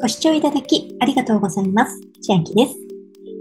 ご視聴いただきありがとうございます。千秋です。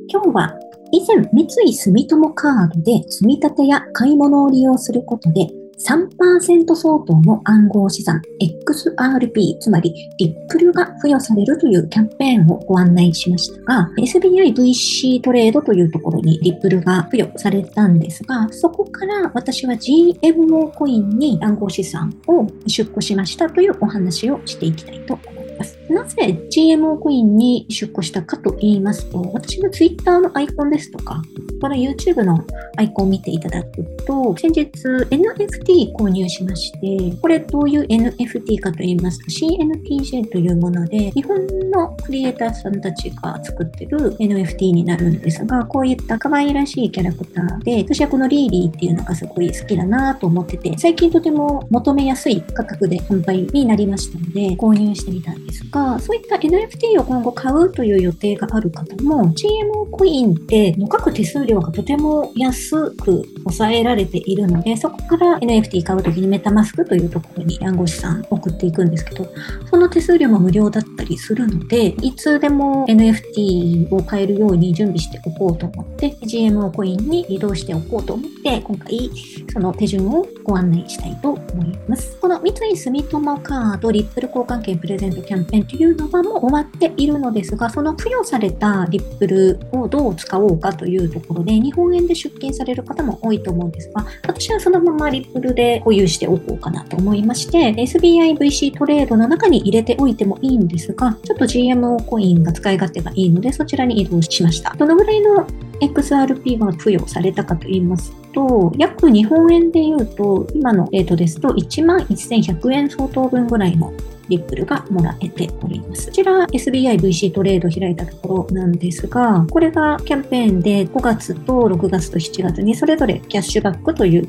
今日は以前三井住友カードで積み立てや買い物を利用することで3%相当の暗号資産 XRP、つまりリップルが付与されるというキャンペーンをご案内しましたが、SBIVC トレードというところにリップルが付与されたんですが、そこから私は GMO コインに暗号資産を出庫しましたというお話をしていきたいと思います。なぜ GMO コインに出庫したかと言いますと、私の Twitter のアイコンですとか、この YouTube のアイコンを見ていただくと、先日 NFT 購入しまして、これどういう NFT かと言いますと CNTJ というもので、日本のクリエイターさんたちが作ってる NFT になるんですが、こういった可愛らしいキャラクターで、私はこのリーリーっていうのがすごい好きだなと思ってて、最近とても求めやすい価格で販売になりましたので、購入してみたんですが、そういった NFT を今後買うという予定がある方も、GMO コインっての各手数料がとても安く抑えられているので、そこから NFT 買うときにメタマスクというところに暗号資産送っていくんですけど、その手数料も無料だったりするので、いつでも NFT を買えるように準備しておこうと思って、GMO コインに移動しておこうと思って、今回その手順をご案内したいと思います。この三井住友カードリップル交換券プレゼントキャンペーンというのはもう終わっているのですが、その付与されたリップルをどう使おうかというところで、日本円で出金される方も多いと思うんですが、私はそのままリップルで保有しておこうかなと思いまして、SBIVC トレードの中に入れておいてもいいんですが、ちょっと GMO コインが使い勝手がいいので、そちらに移動しました。どのぐらいの XRP が付与されたかと言いますと、約日本円で言うと、今のレートですと11,100円相当分ぐらいのリップルがもらえております。こちら SBIVC トレード開いたところなんですが、これがキャンペーンで5月と6月と7月にそれぞれキャッシュバックという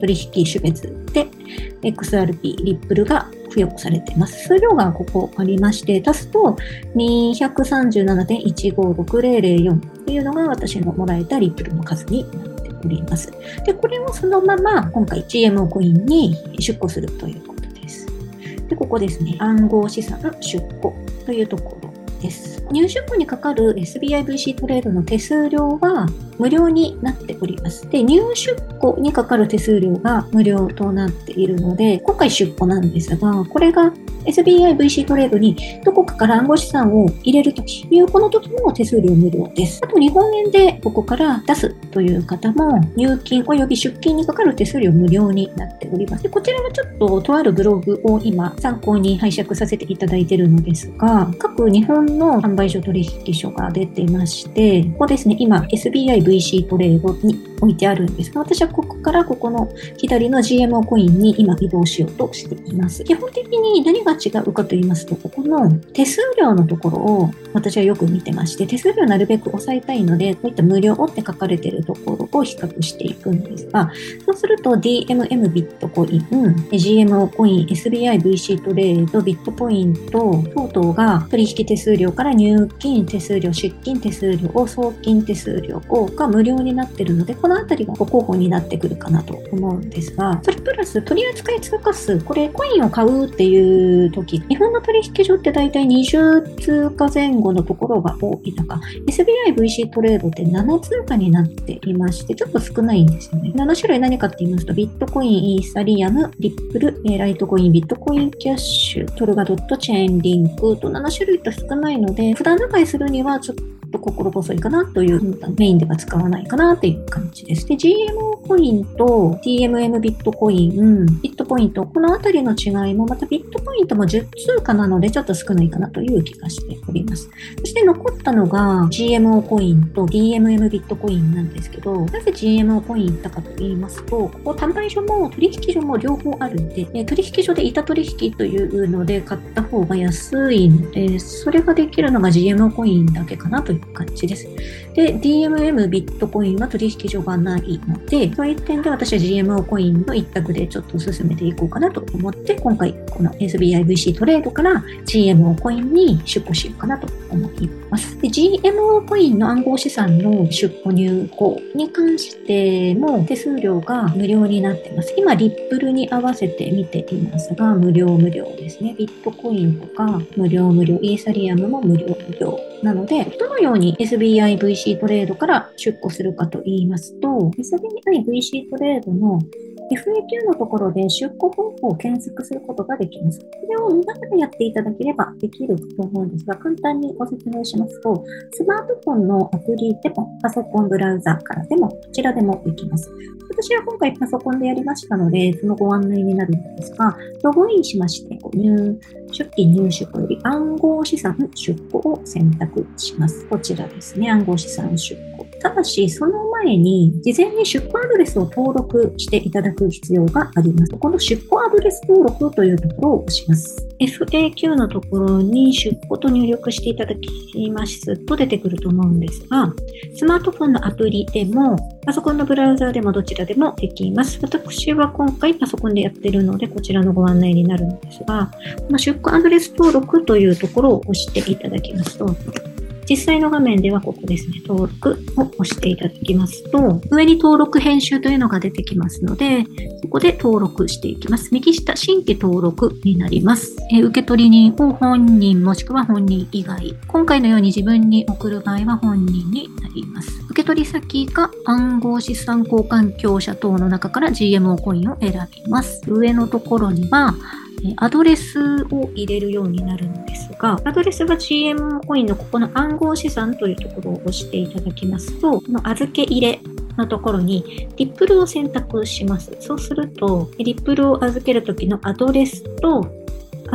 取引種別で XRP リップルが付与されています。数量がここありまして、足すと237.156004というのが私のもらえたリップルの数になっております。で、これをそのまま今回 GMO コインに出庫するということ。で、ここですね。暗号資産出庫というところです。入出庫にかかる SBIVC トレードの手数料は無料になっております。で、入出庫にかかる手数料が無料となっているので、今回出庫なんですが、これが SBIVC トレードにどこかから暗号資産を入れると、いうこの時も手数料無料です。あと日本円でここから出すという方も入金及び出金にかかる手数料無料になっております。でこちらはちょっととあるブログを今参考に拝借させていただいているのですが、各日本の販売所取引所が出てまして、ここですね、今 SBIVC トレードに置いてあるんですが、私はここからここの左の GMO コインに今移動しようとしています。基本的に何が違うかと言いますと、ここの手数料のところを私はよく見てまして、手数料なるべく抑えたいので、こういった無料って書かれているところを比較していくんですが、そうすると DMM ビットコイン、GMO コイン、SBIVC トレード、ビットポイント等々が取引手数料から入金手数料、出金手数料、送金手数料が無料になっているので、このあたりがご候補になってくるかなと思うんですが、それプラス取扱い通貨数、これコインを買うっていう時、日本の取引所って大体20通貨前後のところが多い中、SBIVC トレードって7通貨になっていまして、ちょっと少ないんですよね。7種類何かって言いますと、ビットコイン、イーサリアム、リップル、ライトコイン、ビットコインキャッシュ、トルガドット、チェーンリンクと7種類と少ないので、普段使いするにはちょっと心細いかなという、メインでは使わないかなっていう感じです。で、GMO コインと TMM ビットコイン、ビットポイント、このあたりの違いも、またビットポイントも10通貨なのでちょっと少ないかなという気がしております。そして残ったのが GMO コインと DMM ビットコインなんですけど、なぜ GMO コイン行ったかと言いますと、ここ販売所も取引所も両方あるんで、え取引所で板取引というので買った方が安いので、それができるのが GMO コインだけかなといういう感じです。で、DMM ビットコインは取引所がないので、そういう点で私は GMO コインの一択でちょっと進めていこうかなと思って、今回この SBIVC トレードから GMO コインに出庫しようかなと思います。で、GMO コインの暗号資産の出庫入庫に関しても手数料が無料になってます。今、リップルに合わせて見ていますが、無料無料ですね。ビットコインとか無料無料、イーサリアムも無料無料。なので、どのように SBIVC トレードから出庫するかと言いますと、SBIVC トレードの FAQ のところで出庫方法を検索することができます。これを見ながらやっていただければできると思うんですが、簡単にご説明しますと、スマートフォンのアプリでも、パソコンブラウザからでも、どちらでもできます。私は今回パソコンでやりましたので、そのご案内になるんですが、ログインしまして、入出金入出庫より暗号資産出庫を選択します。こちらですね、暗号資産出庫。ただし、その前に、事前に出庫アドレスを登録していただく必要があります。この出庫アドレス登録というところを押します。FAQ のところに出庫と入力していただきますと出てくると思うんですが、スマートフォンのアプリでも、パソコンのブラウザーでもどちらでもできます。私は今回パソコンでやってるので、こちらのご案内になるんですが、この出庫アドレス登録というところを押していただきますと、実際の画面ではここですね、登録を押していただきますと、上に登録編集というのが出てきますので、そこで登録していきます。右下、新規登録になります。え受取人を本人もしくは本人以外。今回のように自分に送る場合は本人になります。受取先が暗号資産交換業者等の中から GMO コインを選びます。上のところには、アドレスを入れるようになるんですが、アドレスが GM コインのここの暗号資産というところを押していただきますと、この預け入れのところにリップルを選択します。そうすると、リップルを預けるときのアドレスと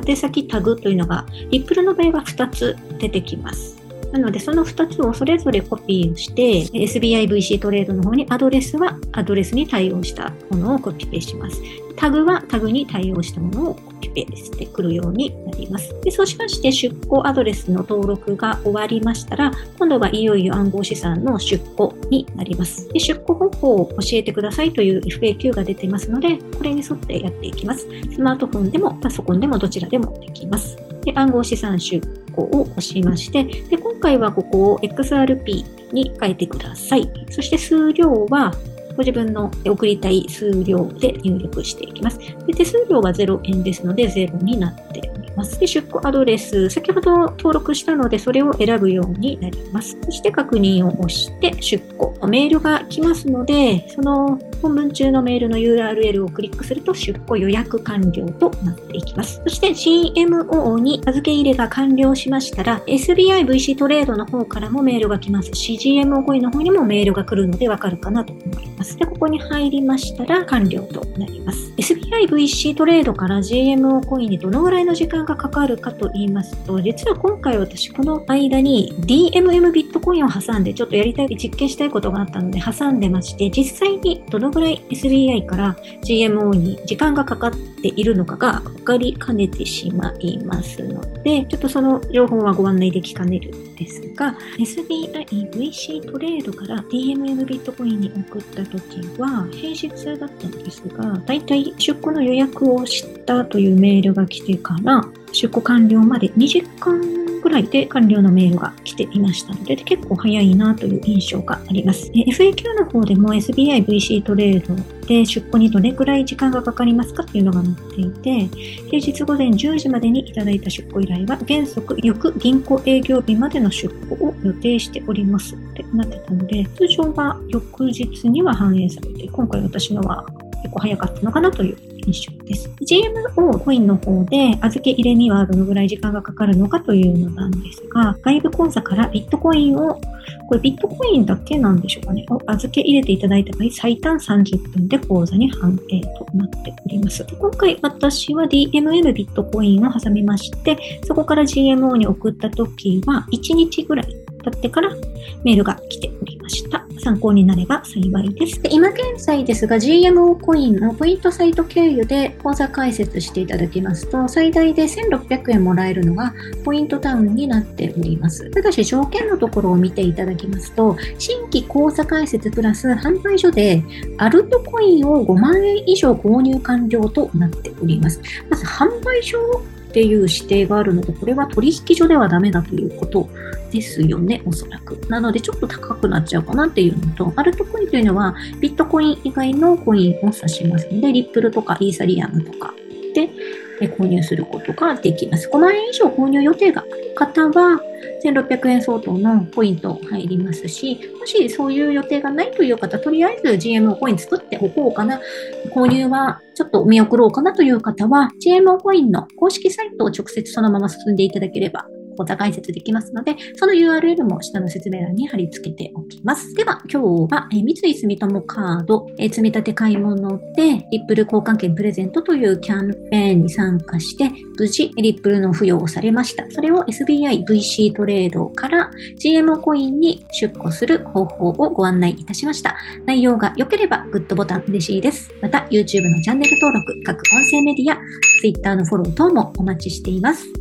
宛先タグというのが、リップルの場合は2つ出てきます。なので、その2つをそれぞれコピーして、SBIVC トレードの方にアドレスはアドレスに対応したものをコピペします。タグはタグに対応したものをコピペしてくるようになります。でそうしまして出庫アドレスの登録が終わりましたら、今度はいよいよ暗号資産の出庫になります。で出庫方法を教えてくださいという FAQ が出てますので、これに沿ってやっていきます。スマートフォンでもパソコンでもどちらでもできます。で暗号資産出庫を押しましてで、今回はここを XRP に変えてください。そして数量はご自分の送りたい数量で入力していきます。で手数料が0円ですので0になっております。で出庫アドレス、先ほど登録したのでそれを選ぶようになります。そして確認を押して出庫。メールが来ますので、その本文中のメールの URL をクリックすると出庫予約完了となっていきます。そして GMO に預け入れが完了しましたら SBIVC トレードの方からもメールが来ますし GMO コインの方にもメールが来るのでわかるかなと思います。で、ここに入りましたら完了となります。SBIVC トレードから GMO コインにどのぐらいの時間がかかるかと言いますと実は今回私この間に DMM ビットコインを挟んでちょっとやりたい実験したいことがあったので挟んでまして実際にどのぐらい SBI から GMO に時間がかかっているのかが分かりかねてしまいますので、ちょっとその情報はご案内できかねるんですが、SBI VC トレードから DMM ビットコインに送った時は平日だったんですが、だいたい出庫の予約をしたというメールが来てから出庫完了まで2時間らいで完了のメールが来ていましたので、結構早いなという印象があります。FAQ の方でも SBI VC トレードで出庫にどれくらい時間がかかりますかというのが載っていて、平日午前10時までにいただいた出庫依頼は原則翌銀行営業日までの出庫を予定しておりますってなってたので、通常は翌日には反映されて、今回私のは結構早かったのかなという印象です。GMO コインの方で預け入れにはどのぐらい時間がかかるのかというのなんですが、外部口座からビットコインを、これビットコインだけなんでしょうかね、を預け入れていただいた場合、最短30分で口座に反映となっております。今回私は DMM ビットコインを挟みまして、そこから GMO に送った時は1日ぐらい経ってからメールが来ておりました。参考になれば幸いです。で今現在ですが GMO コインのポイントサイト経由で口座開設していただきますと最大で1600円もらえるのがポイントタウンになっております。ただし条件のところを見ていただきますと新規口座開設プラス販売所でアルトコインを5万円以上購入完了となっております。まず販売所っていう指定があるので、これは取引所ではダメだということですよね、おそらく。なので、ちょっと高くなっちゃうかなっていうのと、アルトコインというのは、ビットコイン以外のコインを指しますので、リップルとかイーサリアムとかで購入することができます。5万円以上購入予定がある方は、1600円相当のポイント入りますし、もしそういう予定がないという方、とりあえず GMO コイン作っておこうかな、購入はちょっと見送ろうかなという方は、GMO コインの公式サイトを直接そのまま進んでいただければ講座解説できますので、その URL も下の説明欄に貼り付けておきます。では、今日は、え三井住友カード、え積立買い物で、リップル交換券プレゼントというキャンペーンに参加して、無事、リップルの付与をされました。それを SBI VC トレードから GMO コインに出庫する方法をご案内いたしました。内容が良ければグッドボタン嬉しいです。また、YouTube のチャンネル登録、各音声メディア、Twitter のフォロー等もお待ちしています。